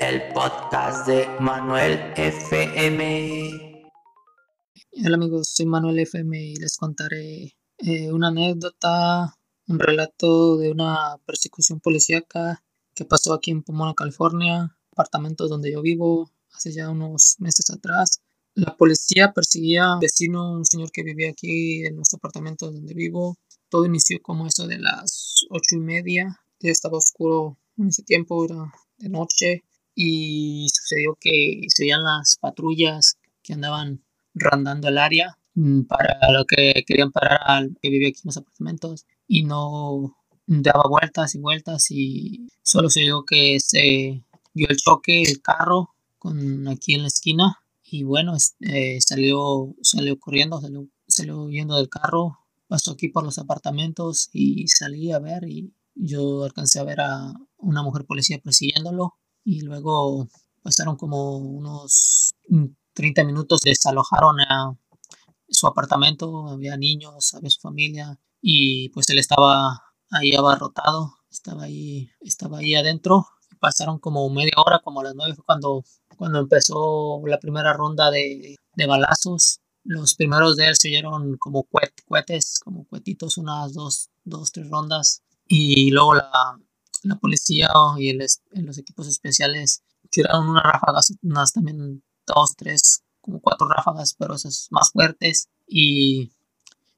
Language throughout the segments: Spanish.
el podcast de Manuel FM. Hola amigos, soy Manuel FM y les contaré eh, una anécdota, un relato de una persecución policíaca que pasó aquí en Pomona, California, apartamento donde yo vivo hace ya unos meses atrás. La policía perseguía a un vecino, un señor que vivía aquí en nuestro apartamento donde vivo. Todo inició como eso de las ocho y media. Ya estaba oscuro en ese tiempo, era de noche. Y sucedió que se veían las patrullas que andaban rondando el área mm, para lo que querían parar al que vivía aquí en los apartamentos y no daba vueltas y vueltas y solo se vio que se vio el choque el carro con aquí en la esquina y bueno, eh, salió, salió corriendo, salió, salió yendo del carro, pasó aquí por los apartamentos y salí a ver y yo alcancé a ver a una mujer policía persiguiéndolo y luego pasaron como unos 30 minutos, desalojaron a su apartamento, había niños, había su familia y pues él estaba ahí abarrotado, estaba ahí, estaba ahí adentro. Pasaron como media hora, como a las nueve cuando cuando empezó la primera ronda de, balazos. Los primeros de él se oyeron como cohetes, como cuetitos, unas dos, dos, tres rondas. Y luego la, la policía y los equipos especiales tiraron unas ráfagas, unas también dos, tres, como cuatro ráfagas, pero esas más fuertes. Y,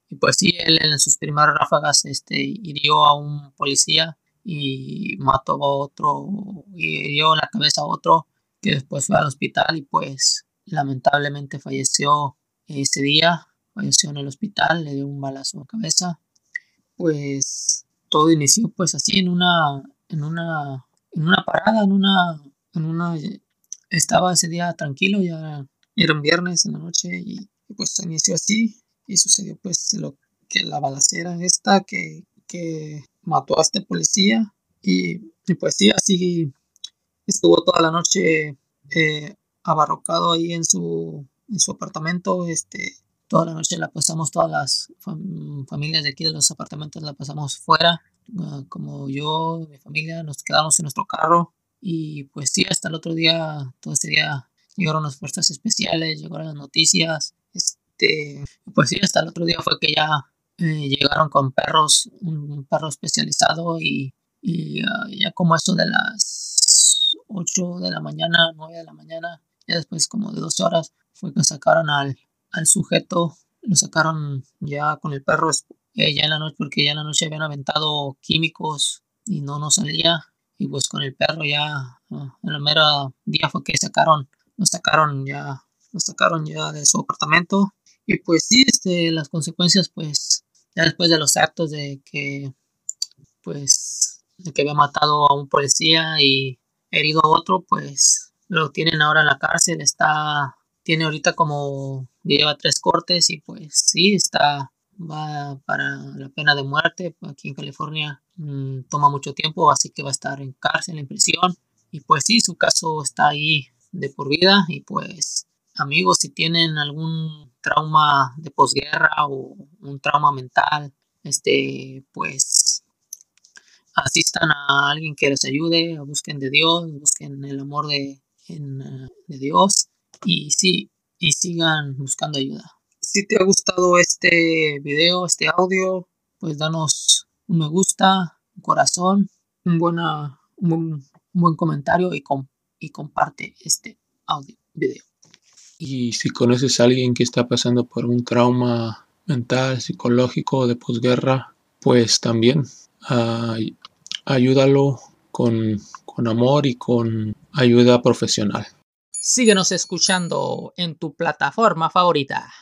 y pues sí, él en sus primeras ráfagas este, hirió a un policía y mató a otro, y hirió en la cabeza a otro que después fue al hospital y pues lamentablemente falleció ese día, falleció en el hospital, le dio un balazo a cabeza. Pues todo inició pues así en una en una en una parada, en una en una estaba ese día tranquilo, ya era un viernes en la noche y, pues inició así y sucedió pues lo que la balacera esta que, que mató a este policía y, y pues sí, así estuvo toda la noche eh, abarrocado ahí en su, en su apartamento. Este, toda la noche la pasamos, todas las familias de aquí de los apartamentos la pasamos fuera. Ah, como yo, mi familia, nos quedamos en nuestro carro. Y pues sí, hasta el otro día, todo ese día llegaron las fuerzas especiales, llegaron las noticias. Este, pues sí, hasta el otro día fue que ya eh, llegaron con perros, un perro especializado y, y ah, ya como eso de las 8 de la mañana, 9 de la mañana, ya después como de dos horas, fue que sacaron al, al sujeto, lo sacaron ya con el perro eh, ya en la noche, porque ya en la noche habían aventado químicos y no nos salía, y pues con el perro ya, en el mero día fue que sacaron, lo sacaron ya, lo sacaron ya de su apartamento, y pues sí, este, las consecuencias pues, ya después de los actos de que, pues, de que había matado a un policía y herido a otro, pues lo tienen ahora en la cárcel, está, tiene ahorita como, lleva tres cortes y pues sí, está, va para la pena de muerte, aquí en California mm, toma mucho tiempo, así que va a estar en cárcel, en prisión, y pues sí, su caso está ahí de por vida. Y pues amigos, si tienen algún trauma de posguerra o un trauma mental, este, pues asistan a alguien que les ayude, busquen de Dios, busquen el amor de, eh, de Dios y sí, y sigan buscando ayuda. Si te ha gustado este video, este audio, pues danos un me gusta, un corazón, un, buena, un, buen comentario y, y comparte este audio, video. Y si conoces a alguien que está pasando por un trauma mental, psicológico de posguerra, pues también ayúdalo con, con amor y con ayuda profesional. Síguenos escuchando en tu plataforma favorita.